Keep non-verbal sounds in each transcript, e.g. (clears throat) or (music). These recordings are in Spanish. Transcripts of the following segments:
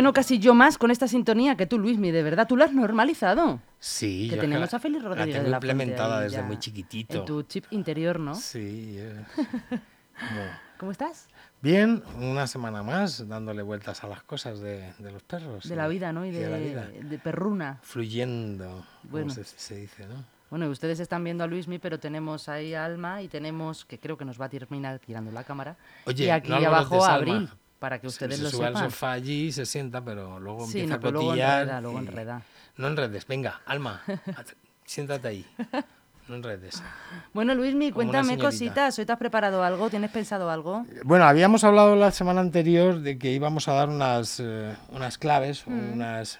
emociono casi yo más con esta sintonía que tú, Luismi, de verdad. ¿Tú la has normalizado? Sí, que yo tenemos la- a Félix la Rodríguez tengo de la implementada desde muy chiquitito. En tu chip interior, ¿no? Sí. eh, (laughs) ¿Cómo estás? Bien, una semana más dándole vueltas a las cosas de, de los perros. De la vida, ¿no? Y de, de la vida. de perruna. Fluyendo, Bueno. como se, se dice, ¿no? Bueno, y ustedes están viendo a Luismi, pero tenemos ahí a Alma y tenemos, que creo que nos va a terminar tirando la cámara. Oye, y aquí no abajo a. Abril, para que Se- ustedes se lo sube al sofá allí y se sienta, pero luego Sí, empieza no, a pero luego cotillar. enreda, luego y- enreda. No enredes, venga, Alma, (laughs) siéntate ahí. No enredes. Bueno, Luismi, cuéntame cositas. ¿Hoy te has preparado algo? ¿Tienes pensado algo? Bueno, habíamos hablado la semana anterior de que íbamos a dar unas, eh, unas claves, Mm. unas,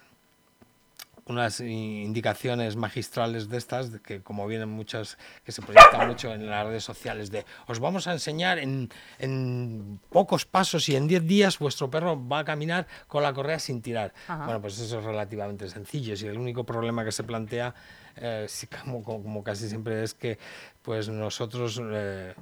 unas indicaciones magistrales de estas, de que como vienen muchas, que se proyectan mucho en las redes sociales, de os vamos a enseñar en, en pocos pasos y en 10 días vuestro perro va a caminar con la correa sin tirar. Ajá. Bueno, pues eso es relativamente sencillo. Si el único problema que se plantea, eh, sí, como, como- como casi siempre, es que pues nosotros eh,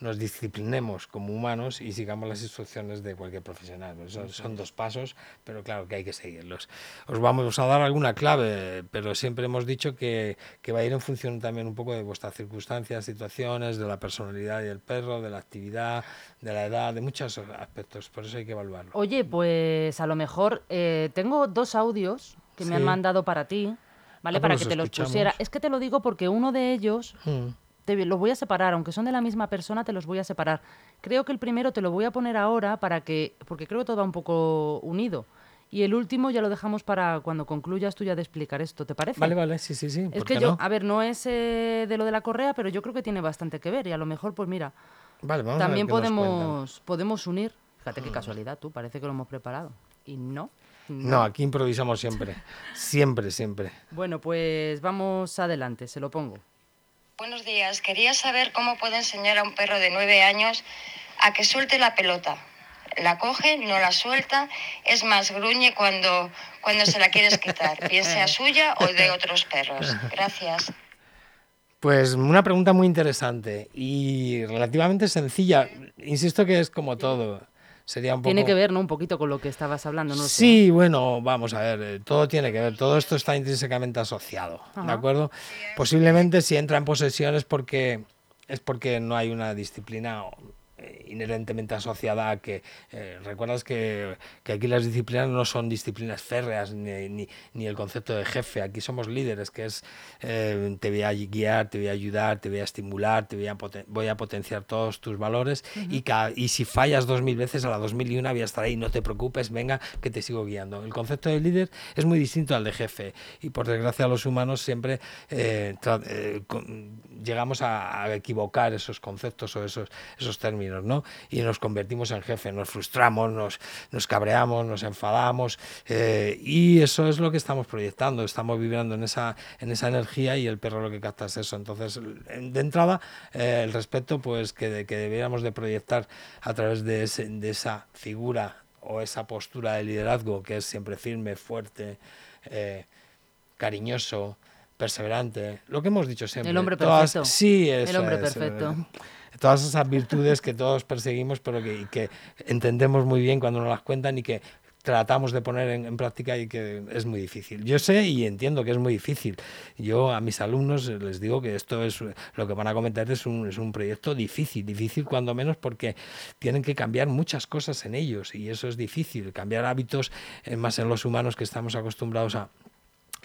nos disciplinemos como humanos y sigamos las instrucciones de cualquier profesional. Pues son, son dos pasos, pero claro que hay que seguirlos. Os vamos a dar alguna clave, pero siempre hemos dicho que, que va a ir en función también un poco de vuestras circunstancias, situaciones, de la personalidad del perro, de la actividad, de la edad, de muchos aspectos. Por eso hay que evaluarlo. Oye, pues a lo mejor eh, tengo dos audios que me han mandado para ti, ¿vale? Ah, para que te los pusiera. Es que te lo digo porque uno de ellos Mm. Te los voy a separar, aunque son de la misma persona, te los voy a separar. Creo que el primero te lo voy a poner ahora para que, porque creo que todo va un poco unido. Y el último ya lo dejamos para cuando concluyas tú ya de explicar esto, ¿te parece? Vale, vale, sí, sí, sí. Es ¿por que yo, no? a ver, no es eh, de lo de la correa, pero yo creo que tiene bastante que ver y a lo mejor, pues mira, Vale, vamos a ver también podemos, podemos unir. Fíjate qué casualidad tú, parece que lo hemos preparado. Y no. No, aquí improvisamos siempre. siempre, siempre. Bueno, pues vamos adelante, se lo pongo. Buenos días. Quería saber cómo puedo enseñar a un perro de nueve años a que suelte la pelota. La coge, no la suelta, es más, gruñe cuando, cuando se la quieres quitar, bien sea suya o de otros perros. Gracias. Pues una pregunta muy interesante y relativamente sencilla. Insisto que es como todo. Sería un poco... Tiene que ver, ¿no? Un poquito con lo que estabas hablando, no sé. Sí, bueno, vamos a ver, eh, todo tiene que ver, todo esto está intrínsecamente asociado, ¿de acuerdo? Posiblemente si entra en posesión es porque, es porque no hay una disciplina eh, inherentemente asociada a que, eh, recuerdas que, que aquí las disciplinas no son disciplinas férreas ni, ni, ni el concepto de jefe, aquí somos líderes, que es eh, te voy a guiar, te voy a ayudar, te voy a estimular, te voy a, poten- voy a potenciar todos tus valores y, ca- y si fallas dos mil veces a la dos mil y una voy a estar ahí, no te preocupes, venga, que te sigo guiando. El concepto de líder es muy distinto al de jefe y por desgracia los humanos siempre eh, eh, llegamos a, a equivocar esos conceptos o esos, esos términos, ¿no? Y nos convertimos en jefe, nos frustramos, nos, nos cabreamos, nos enfadamos eh, y eso es lo que estamos proyectando, estamos vibrando en esa, en esa energía y el perro lo que capta es eso. Entonces, en- de entrada, eh, el respeto pues que, de- que deberíamos de proyectar a través de, ese- de esa figura o esa postura de liderazgo que es siempre firme, fuerte, eh, cariñoso, perseverante, lo que hemos dicho siempre. El hombre Todas- perfecto. sí, El eso hombre es, perfecto. Todas esas virtudes que todos perseguimos, pero que, entendemos muy bien cuando nos las cuentan y que tratamos de poner en, en práctica y que es muy difícil. Yo sé y entiendo que es muy difícil. Yo a mis alumnos les digo que esto es lo que van a comentar es un, es un proyecto difícil, difícil cuando menos porque tienen que cambiar muchas cosas en ellos y eso es difícil, cambiar hábitos eh, más en los humanos que estamos acostumbrados a,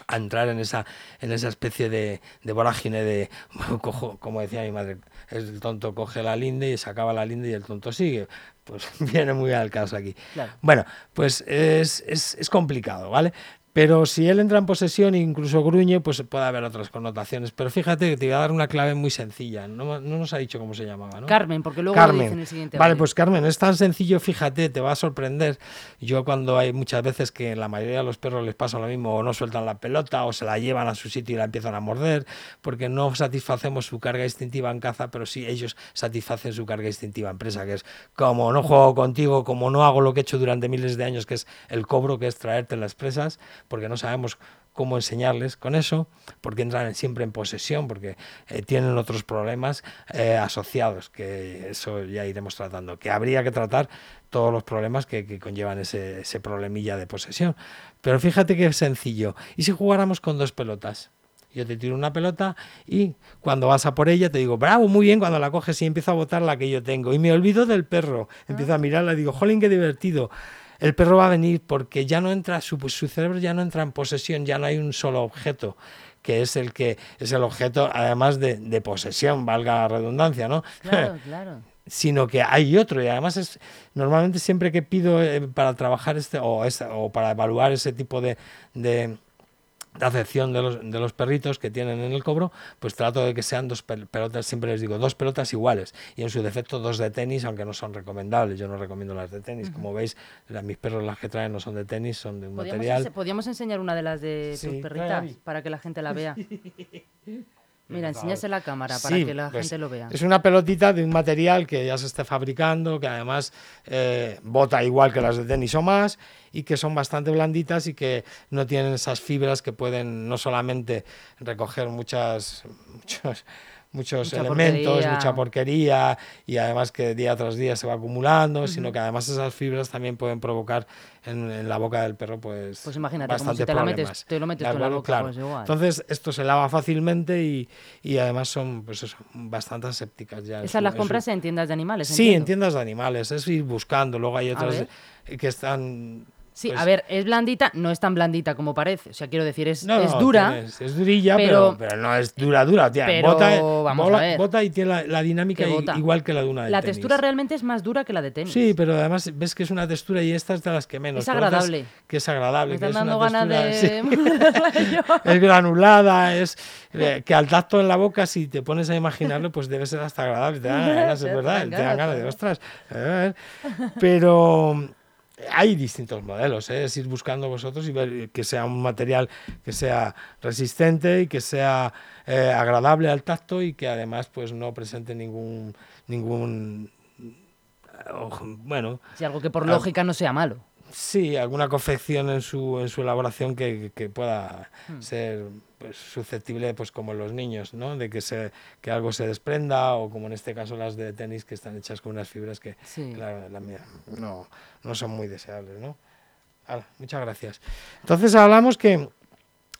a entrar en esa, en esa especie de, de vorágine de, (laughs) cojo, como decía mi madre, el tonto coge la linde y se acaba la linde y el tonto sigue. Pues (laughs) viene muy al caso aquí. Claro. Bueno, pues es, es, es complicado, ¿vale? Pero si él entra en posesión e incluso gruñe, pues puede haber otras connotaciones. Pero fíjate que te voy a dar una clave muy sencilla. No, no nos ha dicho cómo se llamaba, ¿no? Carmen, porque luego lo dice en el siguiente Vale, audio. pues Carmen, es tan sencillo, fíjate, te va a sorprender. Yo cuando hay muchas veces que la mayoría de los perros les pasa lo mismo, o no sueltan la pelota, o se la llevan a su sitio y la empiezan a morder, porque no satisfacemos su carga instintiva en caza, pero sí ellos satisfacen su carga instintiva en presa, que es como no juego contigo, como no hago lo que he hecho durante miles de años, que es el cobro, que es traerte las presas, porque no sabemos cómo enseñarles con eso, porque entran siempre en posesión, porque eh, tienen otros problemas eh, asociados, que eso ya iremos tratando, que habría que tratar todos los problemas que, conllevan ese, ese problemilla de posesión. Pero fíjate qué sencillo. ¿Y si jugáramos con dos pelotas? Yo te tiro una pelota y cuando vas a por ella te digo, bravo, muy bien, cuando la coges y empiezo a botar la que yo tengo. Y me olvido del perro. Empiezo a mirarla y digo, jolín, qué divertido el perro va a venir porque ya no entra, su, su, cerebro ya no entra en posesión, ya no hay un solo objeto que es el que es el objeto además de, de posesión, valga la redundancia, ¿no? Claro, (laughs) claro. sino que hay otro y además es normalmente siempre que pido eh, para trabajar este o, o para evaluar ese tipo de, de la acepción de los, de los perritos que tienen en el cobro, pues trato de que sean dos pelotas, siempre les digo, dos pelotas iguales. Y en su defecto dos de tenis, aunque no son recomendables, yo no recomiendo las de tenis, como veis, mis perros las que traen no son de tenis, son de un material. Podríamos enseñar una de las de tus perritas para que la gente la vea. (laughs) Mira, enséñase la cámara para que la pues gente lo vea. Es una pelotita de un material que ya se está fabricando, que además eh, bota igual que las de tenis o más, y que son bastante blanditas y que no tienen esas fibras que pueden no solamente recoger muchas, (laughs) muchos muchos elementos, mucha porquería y además que día tras día se va acumulando, sino que además esas fibras también pueden provocar en, la boca del perro pues Pues imagínate, como si te, metes, te lo metes en la boca, pues igual. Entonces esto se lava fácilmente y, y además son pues eso, bastante asépticas ya. ¿Esas las compras en tiendas de animales? Sí, en tiendas de animales, es ir buscando, luego hay otras que están Sí, pues a ver, es blandita, no es tan blandita como parece. O sea, quiero decir, es, es dura. es durilla, pero, pero, no es dura, dura. Tía. bota, vamos a ver. bota y tiene la, dinámica igual que la de una de La textura realmente es más dura que la de tenis. Sí, pero además ves que es una textura y esta es de las que menos. Es agradable. Que es agradable. Me están dando ganas de... (laughs) es granulada, es eh, que al tacto en la boca, si te pones a imaginarlo, pues debe ser hasta agradable. Te dan ganas, es (laughs) verdad. Te dan ganas de, ostras. Pero hay distintos modelos, ¿eh? es ir buscando vosotros y ver que sea un material que sea resistente y que sea eh, agradable al tacto y que además pues no presente ningún ningún bueno si algo que por lógica no sea malo sí alguna confección en su en su elaboración que, que pueda hmm. ser pues, susceptible, pues como los niños, ¿no? De que, se, que algo se desprenda o como en este caso las de tenis que están hechas con unas fibras que la, no, no son muy deseables, ¿no? muchas gracias. Entonces hablamos que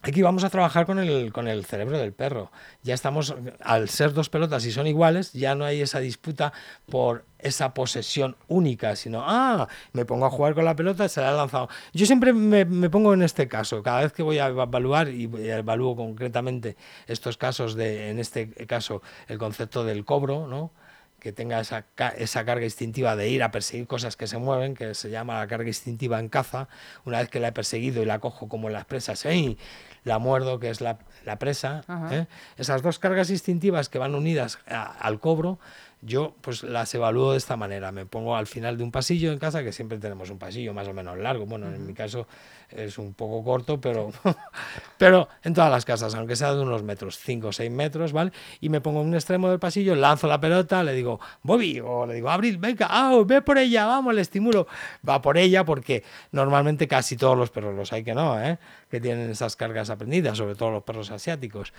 Aquí vamos a trabajar con el, con el cerebro del perro. Ya estamos, al ser dos pelotas y son iguales, ya no hay esa disputa por esa posesión única, sino, ah, me pongo a jugar con la pelota, se la ha lanzado. Yo siempre me, me, pongo en este caso, cada vez que voy a evaluar, y evalúo concretamente estos casos de, en este caso, el concepto del cobro, ¿no? que tenga esa, esa, carga instintiva de ir a perseguir cosas que se mueven, que se llama la carga instintiva en caza. Una vez que la he perseguido y la cojo como en las presas, ¡ey! La muerdo, que es la, la presa. ¿eh? Esas dos cargas instintivas que van unidas al cobro yo pues las evalúo de esta manera. Me pongo al final de un pasillo en casa, que siempre tenemos un pasillo más o menos largo. Bueno, en mi caso es un poco corto, pero, (laughs) pero en todas las casas, aunque sea de unos metros, 5 o 6 metros, ¿vale? Y me pongo en un extremo del pasillo, lanzo la pelota, le digo, Bobby, o le digo, Abril, venga, ah, ve por ella, vamos, le estimulo. Va por ella porque normalmente casi todos los perros, los hay que no, ¿eh? que tienen esas cargas aprendidas, sobre todo los perros asiáticos.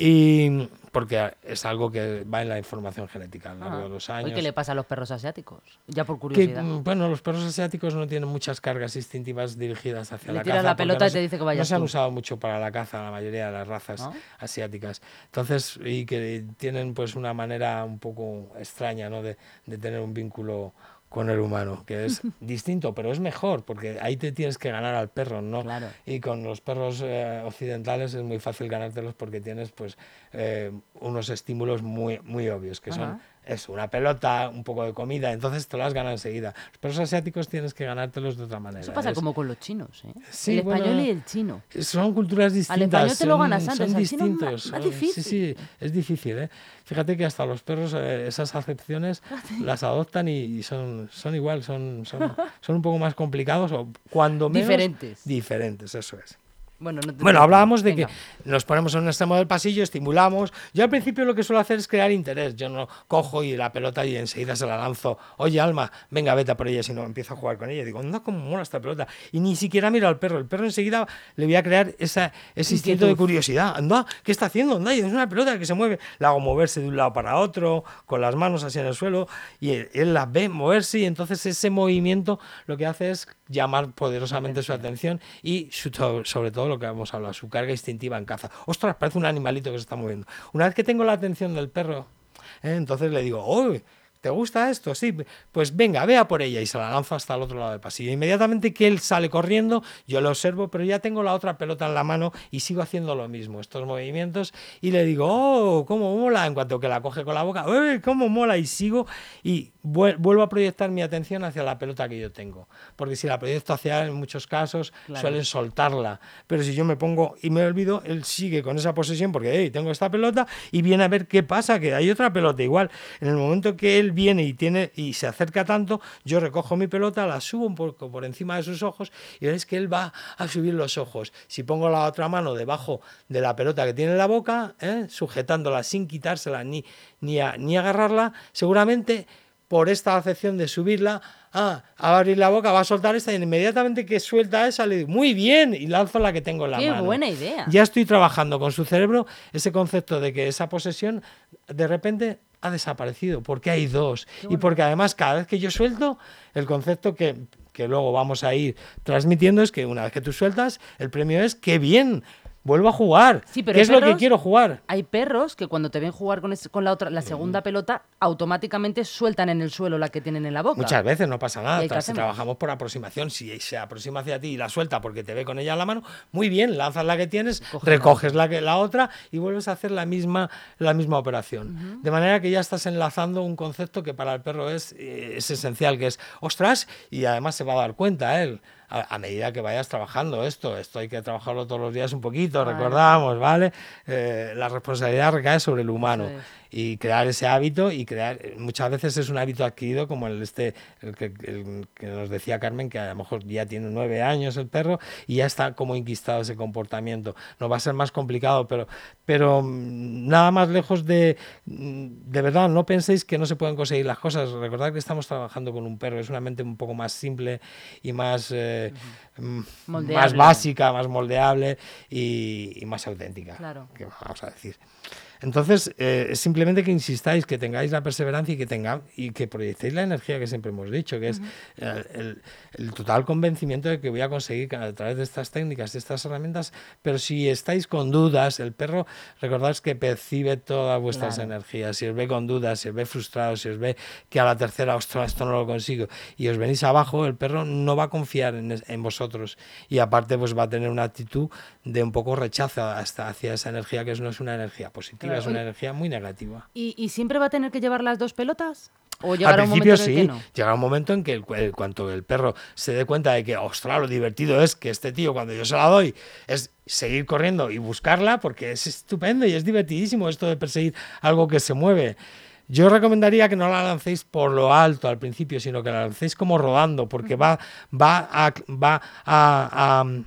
Y porque es algo que va en la información genética a lo largo de los años. ¿Y qué le pasa a los perros asiáticos? Ya por curiosidad. Mm, bueno, los perros asiáticos no tienen muchas cargas instintivas dirigidas hacia le la tiras la pelota y te dice que vaya. No se han usado mucho para la caza la mayoría de las razas asiáticas. Entonces, y que tienen pues una manera un poco extraña ¿no? de, de tener un vínculo con el humano, que es (laughs) distinto, pero es mejor, porque ahí te tienes que ganar al perro, ¿no? Y con los perros eh, occidentales es muy fácil ganártelos porque tienes pues eh, unos estímulos muy, muy obvios, que son es una pelota, un poco de comida, entonces te las ganas enseguida. Los perros asiáticos tienes que ganártelos de otra manera. Eso pasa como con los chinos, ¿eh? el español y el chino. Son culturas distintas. Al español te lo ganas antes, son distintos. Es difícil. Sí, sí, es difícil, ¿eh? Fíjate que hasta los perros eh, esas acepciones (laughs) las adoptan y, son, son igual, son, son, son un poco más complicados o cuando menos... Diferentes. Diferentes, eso es. Bueno, no Bueno, hablábamos de Venga. que nos ponemos en un extremo del pasillo, estimulamos. Yo al principio lo que suelo hacer es crear interés. Yo no cojo y la pelota y enseguida se la lanzo. Oye, Alma, venga, vete a por ella, si no empiezo a jugar con ella. Digo, anda, cómo mola esta pelota. Y ni siquiera miro al perro. El perro enseguida le voy a crear esa, ese instinto de curiosidad. Anda, ¿qué está haciendo? Anda, y es una pelota que se mueve. La hago moverse de un lado para otro, con las manos así en el suelo. Y él, él la ve moverse y entonces ese movimiento lo que hace es llamar poderosamente su atención y su- sobre todo lo que hemos hablado, su carga instintiva en caza. Ostras, parece un animalito que se está moviendo. Una vez que tengo la atención del perro, ¿eh? entonces le digo, ¡Uy! ¿Te gusta esto? Sí, pues venga, vea por ella y se la lanzo hasta el otro lado del pasillo. Inmediatamente que él sale corriendo, yo lo observo, pero ya tengo la otra pelota en la mano y sigo haciendo lo mismo, estos movimientos, y le digo, ¡oh, cómo mola! En cuanto que la coge con la boca, ¡uy, cómo mola! Y sigo y vuel- vuelvo a proyectar mi atención hacia la pelota que yo tengo. Porque si la proyecto hacia él, en muchos casos, Claro. suelen soltarla. Pero si yo me pongo y me olvido, él sigue con esa posesión porque hey, tengo esta pelota y viene a ver qué pasa, que hay otra pelota igual. En el momento que él viene y tiene y se acerca tanto, yo recojo mi pelota, la subo un poco por encima de sus ojos y veréis que él va a subir los ojos. Si pongo la otra mano debajo de la pelota que tiene en la boca, ¿eh? sujetándola sin quitársela ni, ni, a- ni agarrarla, seguramente por esta acepción de subirla, ah, va a abrir la boca, va a soltar esta y inmediatamente que suelta esa le digo, muy bien, y lanzo la que tengo en la Qué mano. buena idea. Ya estoy trabajando con su cerebro ese concepto de que esa posesión de repente ha desaparecido, porque hay dos. Y porque además cada vez que yo suelto, el concepto que, que luego vamos a ir transmitiendo es que una vez que tú sueltas, el premio es que bien, vuelvo a jugar. Sí, pero ¿Qué es lo que perros- quiero jugar? Hay perros que cuando te ven jugar con, ese- con la otra, la segunda pelota, automáticamente sueltan en el suelo la que tienen en la boca. Muchas veces no pasa ¿Y nada. tra- hacemos? Trabajamos por aproximación. Si se aproxima hacia ti y la suelta porque te ve con ella en la mano, muy bien, lanzas la que tienes, Coges la recoges la, que, la otra y vuelves a hacer la misma, la misma operación. De manera que ya estás enlazando un concepto que para el perro es, eh, es esencial, que es, ostras, y además se va a dar cuenta él. A, a medida que vayas trabajando esto, esto hay que trabajarlo todos los días un poquito, Claro. recordamos, ¿vale? Eh, la responsabilidad recae sobre el humano. Y crear ese hábito y crear muchas veces es un hábito adquirido como el este el que, el que nos decía Carmen que a lo mejor ya tiene nueve años el perro y ya está como inquistado ese comportamiento. No va a ser más complicado pero pero mm, nada más lejos de mm, de verdad no penséis que no se pueden conseguir las cosas. Recordad que estamos trabajando con un perro es una mente un poco más simple y más eh, mm, más básica más moldeable y, y más auténtica Claro. que vamos a decir entonces, eh, es simplemente que insistáis, que tengáis la perseverancia y que tenga, y que proyectéis la energía que siempre hemos dicho, que es eh, el, el total convencimiento de que voy a conseguir a través de estas técnicas, de estas herramientas, pero si estáis con dudas, el perro, recordad que percibe todas vuestras Claro. energías, si os ve con dudas, si os ve frustrados, si os ve que a la tercera, ostras, esto no lo consigo, y os venís abajo, el perro no va a confiar en, en vosotros, y aparte pues va a tener una actitud de un poco rechazo hasta hacia esa energía que no es una energía positiva, Claro. es una energía muy negativa. ¿Y, y siempre va a tener que llevar las dos pelotas? ¿O Al llegará un principio momento en sí, que no? llegará un momento en que el, el- cuanto el perro se dé cuenta de que, ostras, lo divertido es que este tío cuando yo se la doy es seguir corriendo y buscarla porque es estupendo y es divertidísimo esto de perseguir algo que se mueve. Yo recomendaría que no la lancéis por lo alto al principio, sino que la lancéis como rodando, porque va, va, a, va a- a-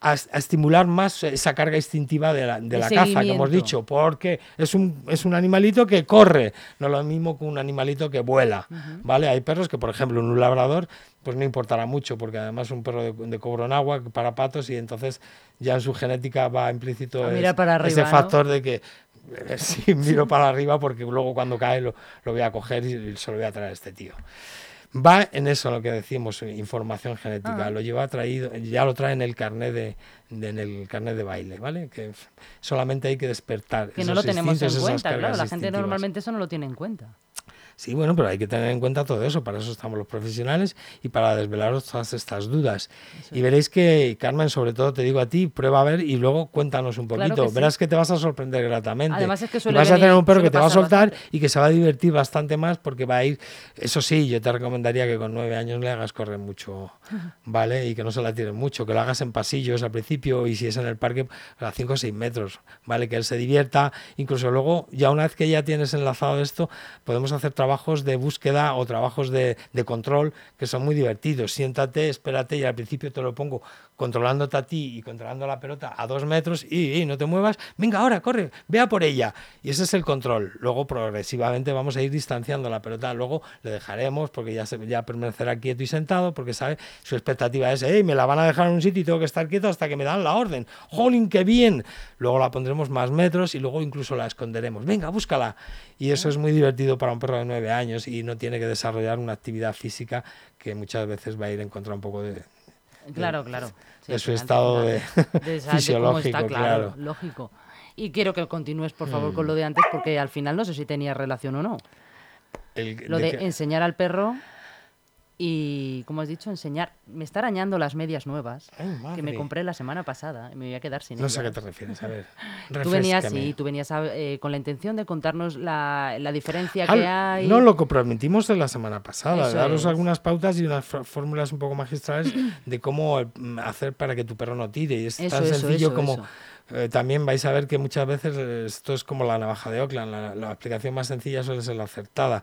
a, a estimular más esa carga instintiva de la, de la caza que hemos dicho, porque es un, es un animalito que corre, no lo mismo que un animalito que vuela, ¿vale? Hay perros que, por ejemplo, en un labrador, pues no importará mucho, porque además es un perro de, de cobro en agua para patos y entonces ya en su genética va implícito A es- para ese arriba, ¿no? factor de que eh, (laughs) sí, miro para arriba porque luego cuando cae lo, lo voy a coger y se lo voy a traer a este tío. Va en eso lo que decimos, eh, información genética. Ah. Lo lleva traído, ya lo trae en el carnet de, de- en el carnet de baile, ¿vale? Que solamente hay que despertar. Que no lo tenemos en cuenta, claro. La gente normalmente eso no lo tiene en cuenta. Sí, bueno, pero hay que tener en cuenta todo eso, para eso estamos los profesionales y para desvelaros todas estas dudas. Y veréis que, Carmen, sobre todo te digo a ti, prueba a ver y luego cuéntanos un Claro poquito. que sí. Verás que te vas a sorprender gratamente. Además es que Y suele vas a tener venir- un perro que te va a soltar bastante. y que se va a divertir bastante más porque va a ir, eso sí, yo te recomendaría que con nueve años le hagas correr mucho, (laughs) ¿vale? Y que no se la tires mucho, que lo hagas en pasillos al principio y si es en el parque a 5 o 6 metros, ¿vale? Que él se divierta, incluso luego, ya una vez que ya tienes enlazado esto, podemos hacer trabajo trabajos de búsqueda o trabajos de, de control que son muy divertidos. Siéntate, espérate y al principio te lo pongo controlándote a ti y controlando la pelota a dos metros y, no te muevas, venga ahora, corre, vea por ella. Y ese es el control. Luego progresivamente vamos a ir distanciando la pelota, luego le dejaremos porque ya, se, ya permanecerá quieto y sentado porque sabe, su expectativa es, hey, me la van a dejar en un sitio y tengo que estar quieto hasta que me dan la orden. ¡Jolín, qué bien! Luego la pondremos más metros y luego incluso la esconderemos. Venga, búscala. Y eso es muy divertido para un perro de nueve años y no tiene que desarrollar una actividad física que muchas veces va a ir en contra un poco de, Claro, claro. de su estado de, (laughs) fisiológico, claro, Lógico. Y quiero que continúes, por favor, con lo de antes, porque al final no sé si tenía relación o no. lo de, enseñar al perro y, como has dicho, enseñar. Me está arañando las medias nuevas que me compré la semana pasada y me voy a quedar sin No sé a qué te refieres, a ver. (laughs) Tú venías, sí, tú venías eh, con la intención de contarnos la, la diferencia que hay. No, lo comprometimos en la semana pasada, daros algunas pautas y unas fórmulas un poco magistrales (clears throat) de cómo mm, hacer para que tu perro no tire. Y es tan sencillo como. Eh, también vais a ver que muchas veces esto es como la navaja de Oakland, la, la aplicación más sencilla suele ser la acertada.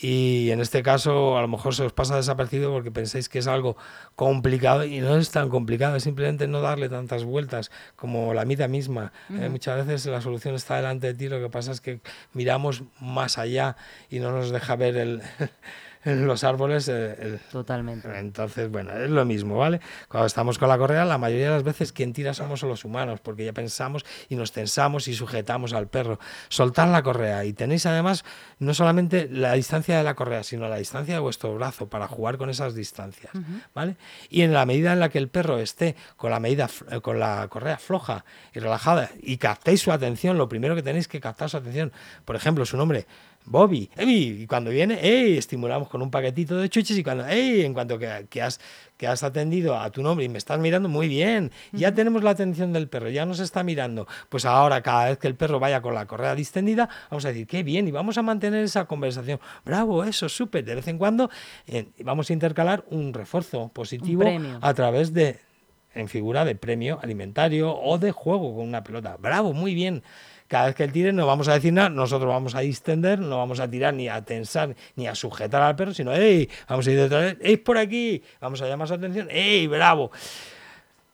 Y en este caso a lo mejor se os pasa desapercibido porque pensáis que es algo complicado y no es tan complicado, es simplemente no darle tantas vueltas como la vida misma. Eh, muchas veces la solución está delante de ti, lo que pasa es que miramos más allá y no nos deja ver el, (laughs) en los árboles. Eh, Totalmente. Entonces, bueno, es lo mismo, ¿vale? Cuando estamos con la correa, la mayoría de las veces quien tira somos los humanos, porque ya pensamos y nos tensamos y sujetamos al perro. Soltar la correa y tenéis además no solamente la distancia de la correa, sino la distancia de vuestro brazo para jugar con esas distancias, ¿vale? Y en la medida en la que el perro esté con la medida eh, con la correa floja y relajada y captéis su atención, lo primero que tenéis que captar su atención, por ejemplo, su nombre Bobby, y cuando viene, ¡ey! estimulamos con un paquetito de chuches y cuando, ¡ey! en cuanto que, que, has, que has atendido a tu nombre y me estás mirando muy bien, ya tenemos la atención del perro, ya nos está mirando, pues ahora cada vez que el perro vaya con la correa distendida, vamos a decir, qué bien, y vamos a mantener esa conversación, bravo, eso, súper, de vez en cuando eh, vamos a intercalar un refuerzo positivo a través de, en figura de premio alimentario o de juego con una pelota, bravo, muy bien cada vez que él tire no vamos a decir nada, nosotros vamos a distender, no vamos a tirar ni a tensar ni a sujetar al perro, sino, ¡ey! Vamos a ir detrás ¡ey, por aquí! Vamos a llamar su atención, ¡ey, bravo!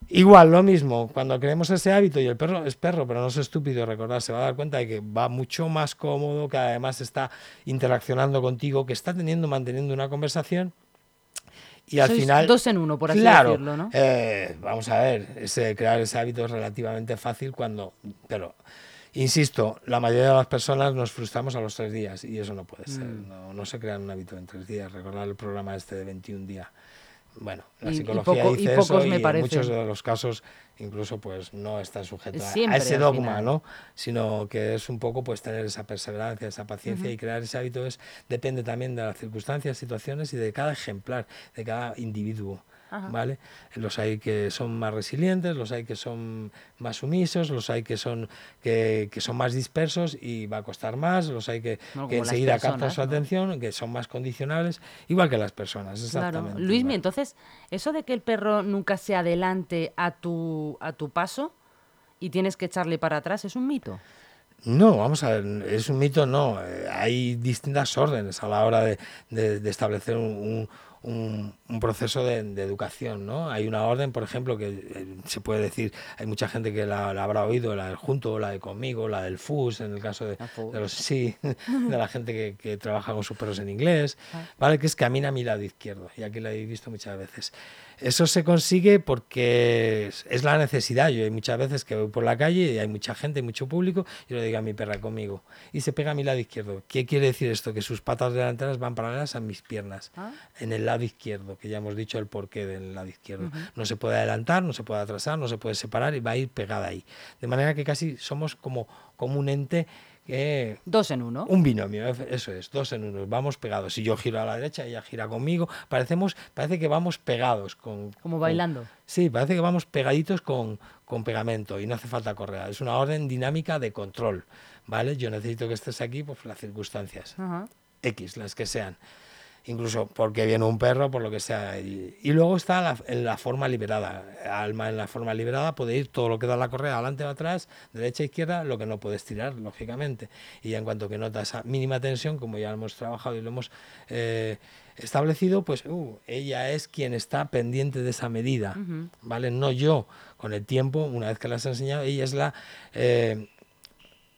Igual, lo mismo, cuando creemos ese hábito y el perro es perro, pero no es estúpido, recordar, se va a dar cuenta de que va mucho más cómodo, que además está interaccionando contigo, que está teniendo, manteniendo una conversación y al final dos en uno por así decirlo no eh, vamos a ver ese, crear ese hábito es relativamente fácil cuando pero Insisto, la mayoría de las personas nos frustramos a los tres días y eso no puede ser. Mm. No, se crea un hábito en tres días. Recordar el programa este de 21 días. Bueno, la psicología dice eso y en muchos de los casos incluso pues no está sujeto a, ese dogma, ¿no? Sino que es un poco pues tener esa perseverancia, esa paciencia y crear ese hábito es depende también de las circunstancias, situaciones y de cada ejemplar, de cada individuo. ¿vale? Los hay que son más resilientes, los hay que son más sumisos, los hay que son que, que son más dispersos y va a costar más, los hay que, que enseguida captan su atención, que son más condicionales, igual que las personas, exactamente. Luis, entonces, eso de que el perro nunca se adelante a tu, a tu paso y tienes que echarle para atrás, ¿es un mito? No, vamos a ver, es un mito, no. Eh, hay distintas órdenes a la hora de, de, establecer un, un, proceso de, educación, ¿no? Hay una orden, por ejemplo, que eh, se puede decir, hay mucha gente que la, habrá oído, la del junto, la de conmigo, la del FUS, en el caso de, los sí, (laughs) de la gente que, trabaja con sus perros en inglés, ah. ¿vale? Que es camina a mi lado izquierdo, y aquí la he visto muchas veces. Eso se consigue porque es la necesidad. Yo hay muchas veces que voy por la calle y hay mucha gente, mucho público, y le digo a mi perra conmigo. Y se pega a mi lado izquierdo. ¿Qué quiere decir esto? Que sus patas delanteras van paralelas a mis piernas, ah. en el lado izquierdo, que ya hemos dicho el porqué del lado izquierdo. No se puede adelantar, no se puede atrasar, no se puede separar y va a ir pegada ahí. De manera que casi somos como, como un ente dos en uno. Un binomio, eso es, dos en uno. Vamos pegados. Si yo giro a la derecha, ella gira conmigo. Parecemos, parece que vamos pegados. Con, Como bailando. sí, parece que vamos pegaditos con, con pegamento y no hace falta correa. Es una orden dinámica de control. ¿Vale? Yo necesito que estés aquí por las circunstancias. X, las que sean. Incluso porque viene un perro, por lo que sea. Y, y luego está la, en la forma liberada. Alma en la forma liberada puede ir todo lo que da la correa, adelante o atrás, derecha e izquierda, lo que no puedes tirar, lógicamente. Y ya en cuanto que nota esa mínima tensión, como ya hemos trabajado y lo hemos eh, establecido, pues uh, ella es quien está pendiente de esa medida, ¿vale? No yo. Con el tiempo, una vez que la has enseñado, ella es la... eh,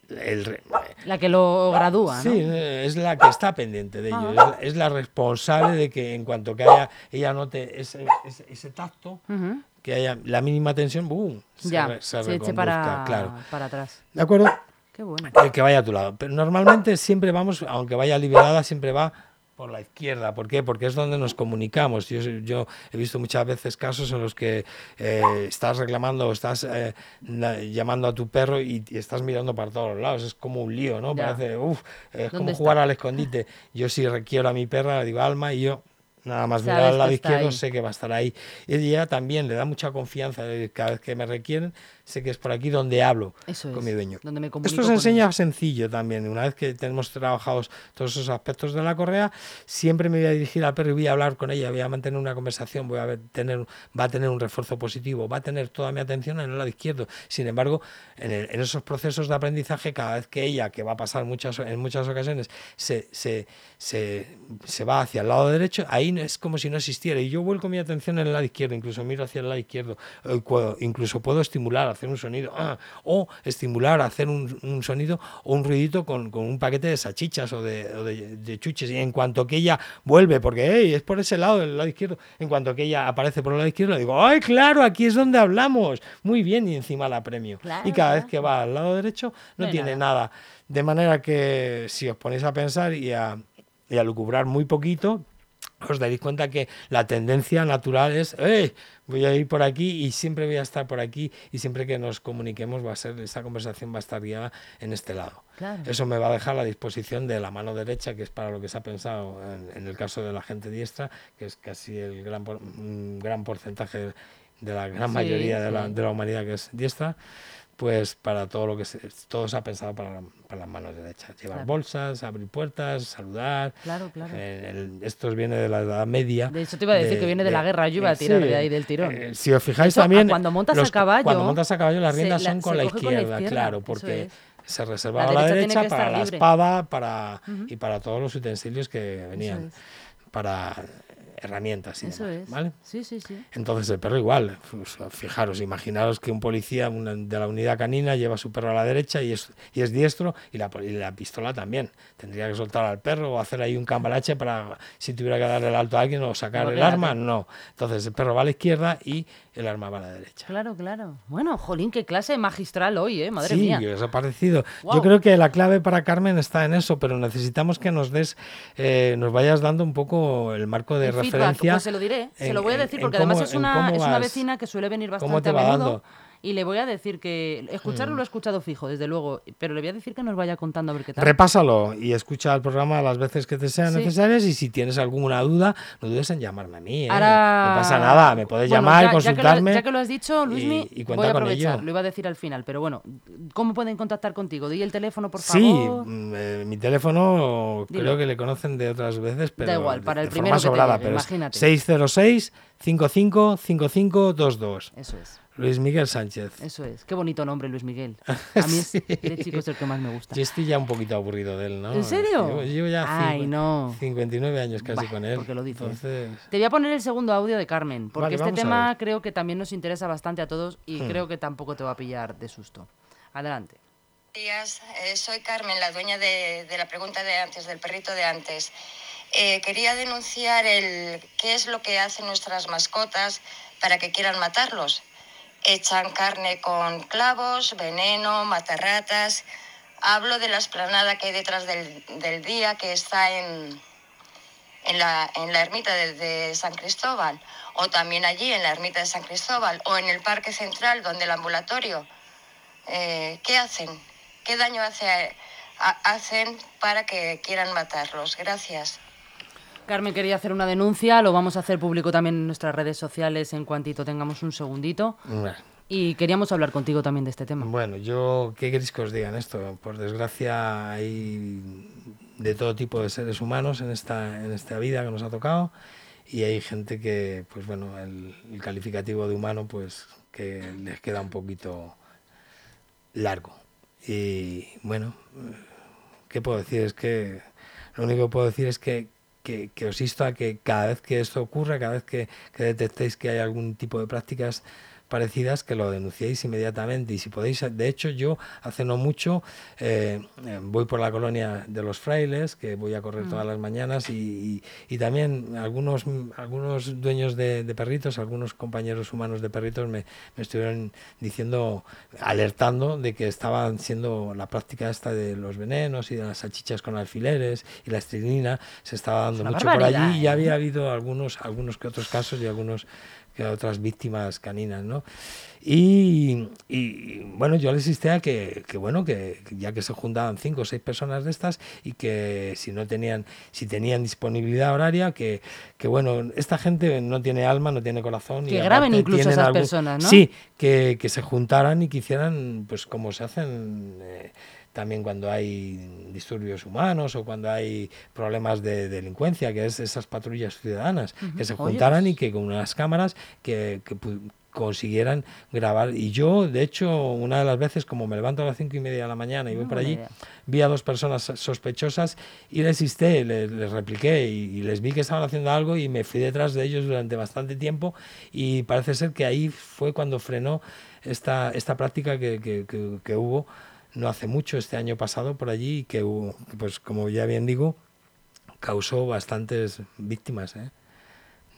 el La que lo gradúa. Sí, es la que está pendiente de ello, es la- es la responsable de que en cuanto que haya, ella note ese, ese, ese tacto, que haya la mínima tensión, ¡boom! Se, Ya, se, se eche para, claro. para atrás. ¿De acuerdo? Qué bueno. El que vaya a tu lado. Pero normalmente siempre vamos, aunque vaya liberada, siempre va por la izquierda. ¿Por qué? Porque es donde nos comunicamos. Yo, yo he visto muchas veces casos en los que eh, estás reclamando o estás eh, llamando a tu perro y, y estás mirando para todos los lados. Es como un lío, ¿no? Ya. Parece, uff, es ¿Dónde como está? jugar al escondite. Yo si requiero a mi perra, le digo alma y yo nada más mirar al lado izquierdo ahí. sé que va a estar ahí. Y ella también le da mucha confianza. eh, Cada vez que me requieren, sé que es por aquí donde hablo Eso con es, mi dueño. donde me comunico Esto se enseña sencillo también. Una vez que tenemos trabajados todos esos aspectos de la correa, siempre me voy a dirigir al perro y voy a hablar con ella, voy a mantener una conversación, voy a ver- tener, va a tener un refuerzo positivo, va a tener toda mi atención en el lado izquierdo. Sin embargo, en, el- en esos procesos de aprendizaje, cada vez que ella, que va a pasar muchas, en muchas ocasiones, se, se, se, se va hacia el lado derecho, ahí es como si no existiera. Y yo vuelco mi atención en el lado izquierdo, incluso miro hacia el lado izquierdo, eh, incluso puedo estimular, hacer un sonido, ah, o estimular, hacer un, un sonido o un ruidito con, con un paquete de salchichas o de, o de- de chuches. Y en cuanto que ella vuelve, porque "Ey, es por ese lado, el lado izquierdo, en cuanto que ella aparece por el lado izquierdo, le digo, ¡ay, claro! Aquí es donde hablamos. Muy bien, y encima la premio. Claro, y cada vez que va al lado derecho, no, tiene nada. De manera que si os ponéis a pensar y a, y a lucubrar muy poquito, os daréis cuenta que la tendencia natural es, ¡eh! Voy a ir por aquí y siempre voy a estar por aquí y siempre que nos comuniquemos va a ser, esta conversación va a estar guiada en este lado. Claro. Eso me va a dejar a la disposición de la mano derecha, que es para lo que se ha pensado en, en el caso de la gente diestra, que es casi el gran, por- gran porcentaje de la gran Sí, mayoría de, la, sí. de la humanidad que es diestra, pues para todo lo que se, todo se ha pensado para, la- para las manos derechas. Llevar Claro. bolsas, abrir puertas, saludar. Claro, claro. Eh, el- esto viene de la Edad Media. De hecho, te iba a decir que viene de la guerra, yo iba a tirar de ahí del tirón. eh, si os fijáis a también. cuando montas a los- caballo, Cuando montas a caballo, las riendas la- son con la, coge con la izquierda, claro, porque es. se reserva La a la derecha derecha para la espada para, y para todos los utensilios que venían, es. para herramientas y Eso demás, es. ¿vale? Sí, sí, sí. Entonces el perro igual, pues, fijaros, imaginaros que un policía de la unidad canina lleva a su perro a la derecha y es, y es diestro y la, y la pistola también. Tendría que soltar al perro o hacer ahí un cambalache para si tuviera que darle el alto a alguien o sacar No, el arma, no. Entonces el perro va a la izquierda y el arma va a la derecha. Claro, claro. Bueno, jolín, qué clase magistral hoy, ¿eh? Madre sí, mía. os ha parecido. Yo Guau. creo que la clave para Carmen está en eso, pero necesitamos que nos des, eh, nos vayas dando un poco el marco de El feedback. Pues se lo diré, se lo voy a decir, porque cómo- además es una, es una vecina que suele venir cómo bastante te a menudo. dando. Y le voy a decir que. Escucharlo lo he escuchado fijo, desde luego. Pero le voy a decir que nos vaya contando a ver qué tal. Repásalo y escucha el programa las veces que te sean Sí. necesarias y si tienes alguna duda, no dudes en llamarme a mí. ¿eh? Ahora- No pasa nada, me puedes Bueno, llamar, ya- ya que lo- consultarme. Ya que, lo, has dicho, Luismi, y- voy a con aprovechar. ello. Lo iba a decir al final, pero bueno, ¿cómo pueden contactar contigo? Di el teléfono, por Sí, favor. mm, eh, mi teléfono Dilo. creo que le conocen de otras veces, pero igual, para el primero forma que te llegue, pero imagínate. es 606 55 55 22. Eso es, Luis Miguel Sánchez. eso es. Qué bonito nombre, Luis Miguel. (laughs) A mí es, Sí. de chico es el que más me gusta. Yo estoy ya un poquito aburrido de él, ¿no? ¿En serio? Llevo, llevo ya Ay, no. 59 años casi Bah, con él. ¿por qué lo dices? Entonces, Te voy a poner el segundo audio de Carmen, porque Vale, este tema creo que también nos interesa bastante a todos y Hmm. creo que tampoco te va a pillar de susto. Adelante. Buenos días, eh, soy Carmen, la dueña de, de la pregunta de antes, del perrito de antes. Eh, quería denunciar el qué es lo que hacen nuestras mascotas para que quieran matarlos. Echan carne con clavos, veneno, matarratas. Hablo de la esplanada que hay detrás del, del día que está en, en la, en la ermita de, San Cristóbal, o también allí en la ermita de San Cristóbal, o en el Parque Central, donde el ambulatorio. Eh, ¿Qué hacen? ¿Qué daño hace, hacen para que quieran matarlos? Gracias. Carmen quería hacer una denuncia, lo vamos a hacer público también en nuestras redes sociales en cuantito tengamos un segundito. bueno. Y queríamos hablar contigo también de este tema. Bueno, yo, ¿qué queréis que os digan esto? Por desgracia, hay de todo tipo de seres humanos en esta, en esta vida que nos ha tocado y hay gente que, pues bueno, el, el calificativo de humano, pues que les queda un poquito largo. Y bueno, ¿qué puedo decir? Es que lo único que puedo decir es que, que, que os insto a que cada vez que esto ocurra, cada vez que, que detectéis que hay algún tipo de prácticas parecidas que lo denunciéis inmediatamente y si podéis de hecho yo hace no mucho eh, eh, voy por la colonia de los frailes que voy a correr Mm. todas las mañanas y, y- y también algunos algunos dueños de, de perritos algunos compañeros humanos de perritos me, me estuvieron diciendo alertando de que estaban siendo la práctica esta de los venenos y de las salchichas con alfileres y la estrinina se estaba dando mucho por allí y ya ¿eh? había habido algunos algunos que otros casos y algunos que otras víctimas caninas, ¿no? Y, y, bueno, yo les insisté a que, que, bueno, que ya que se juntaban cinco o seis personas de estas y que si no tenían, si tenían disponibilidad horaria, que, que bueno, esta gente no tiene alma, no tiene corazón. y Que graben incluso esas personas, ¿no? Sí, que, que se juntaran y que hicieran, pues como se hacen eh, también cuando hay disturbios humanos o cuando hay problemas de delincuencia, que es esas patrullas ciudadanas, que se Oye, juntaran pues- y que con unas cámaras que, que consiguieran grabar. Y yo, de hecho, una de las veces, como me levanto a las cinco y media de la mañana y voy buena allí, idea. vi a dos personas sospechosas y les insisté, les, les repliqué y, y les vi que estaban haciendo algo y me fui detrás de ellos durante bastante tiempo y parece ser que ahí fue cuando frenó esta, esta práctica que, que- que- que hubo no hace mucho, este año pasado por allí, y que hubo, pues como ya bien digo, causó bastantes víctimas ¿eh?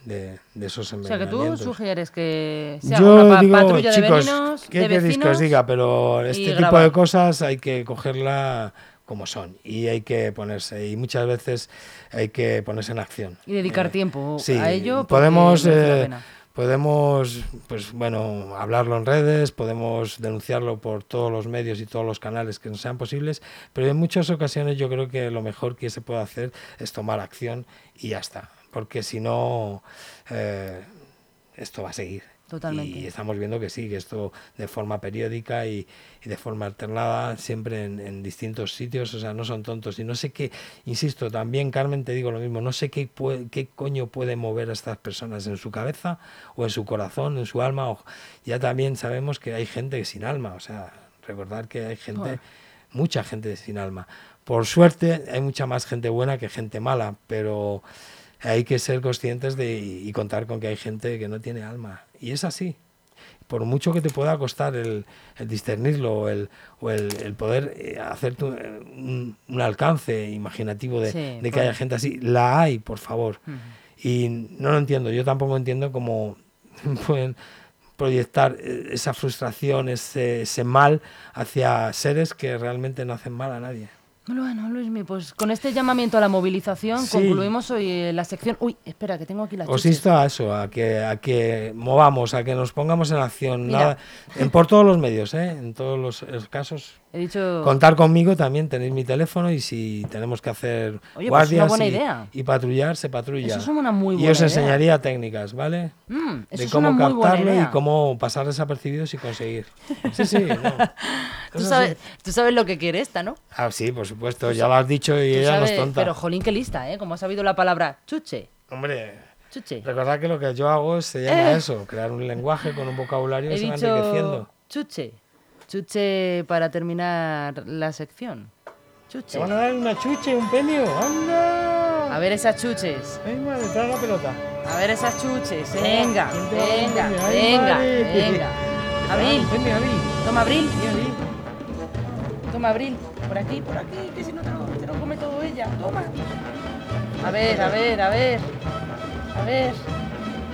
de, de esos O sea, que tú envenenamientos. sugieres que se haga Yo una pa- digo, patrulla de chicos, vecinos, ¿qué de queréis que os vecinos. diga? Pero este tipo grabar. de cosas hay que cogerla como son y hay que ponerse y muchas veces hay que ponerse en acción. Y dedicar Eh, tiempo sí, a ello. porque podemos eh, pena. Podemos pues bueno hablarlo en redes podemos denunciarlo por todos los medios y todos los canales que nos sean posibles pero en muchas ocasiones yo creo que lo mejor que se puede hacer es tomar acción y ya está porque si no eh, esto va a seguir Totalmente. y estamos viendo que sí, que esto de forma periódica y, y de forma alternada, siempre en, en distintos sitios, o sea, no son tontos. Y no sé qué, insisto, también Carmen te digo lo mismo, no sé qué, pue- qué coño puede mover a estas personas en su cabeza o en su corazón, en su alma. O, ya también sabemos que hay gente sin alma, o sea, recordar que hay gente, Bueno. mucha gente sin alma. Por suerte hay mucha más gente buena que gente mala, pero hay que ser conscientes de y contar con que hay gente que no tiene alma. Y es así. Por mucho que te pueda costar el, el discernirlo o el, o el, el poder eh, hacer tu- eh, un, un alcance imaginativo de, Sí, de que pues. haya gente así, la hay, por favor. Y no lo entiendo, yo tampoco entiendo cómo (laughs) pueden proyectar eh, esa frustración, ese, ese mal hacia seres que realmente no hacen mal a nadie. Bueno, Luismi, pues con este llamamiento a la movilización Sí. concluimos hoy eh, la sección. Uy, espera, que tengo aquí las Os insto a eso, a que, a que movamos, a que nos pongamos en acción, nada, en, por todos los medios, ¿eh? en todos los, los casos. He dicho. Contar conmigo también, tenéis mi teléfono y si tenemos que hacer Oye, pues guardias una buena y, idea. y patrullar, se patrulla. Eso es una muy y buena os idea. enseñaría técnicas, ¿vale? Mm, eso de es cómo una muy buena captarlo y cómo pasar desapercibidos y conseguir. Sí, sí. (laughs) no. Tú Es sabes, tú sabes lo que quiere esta, ¿no? Ah, sí, por supuesto, ya lo has dicho y ella no es tonta. Pero jolín, qué lista, ¿eh? Como ha sabido la palabra chuche. Hombre, Chuche. recordad que lo que yo hago se llama Eh. eso, crear un lenguaje con un vocabulario que He se va enriqueciendo. chuche. Chuche para terminar la sección. ¿Te Chuche. van a dar una chuche, un premio? ¡Anda! A ver esas chuches. ¡Ay, madre, trae la pelota! A ver esas chuches. Venga, ¿Quién te venga, premio? ¡Ay, venga, madre! venga. Abril, premio, Abril. toma Abril. Sí, Abril. Toma Abril. Por aquí, por aquí, que si no te lo, te lo come todo ella. Toma. A ver, a ver, a ver. A ver.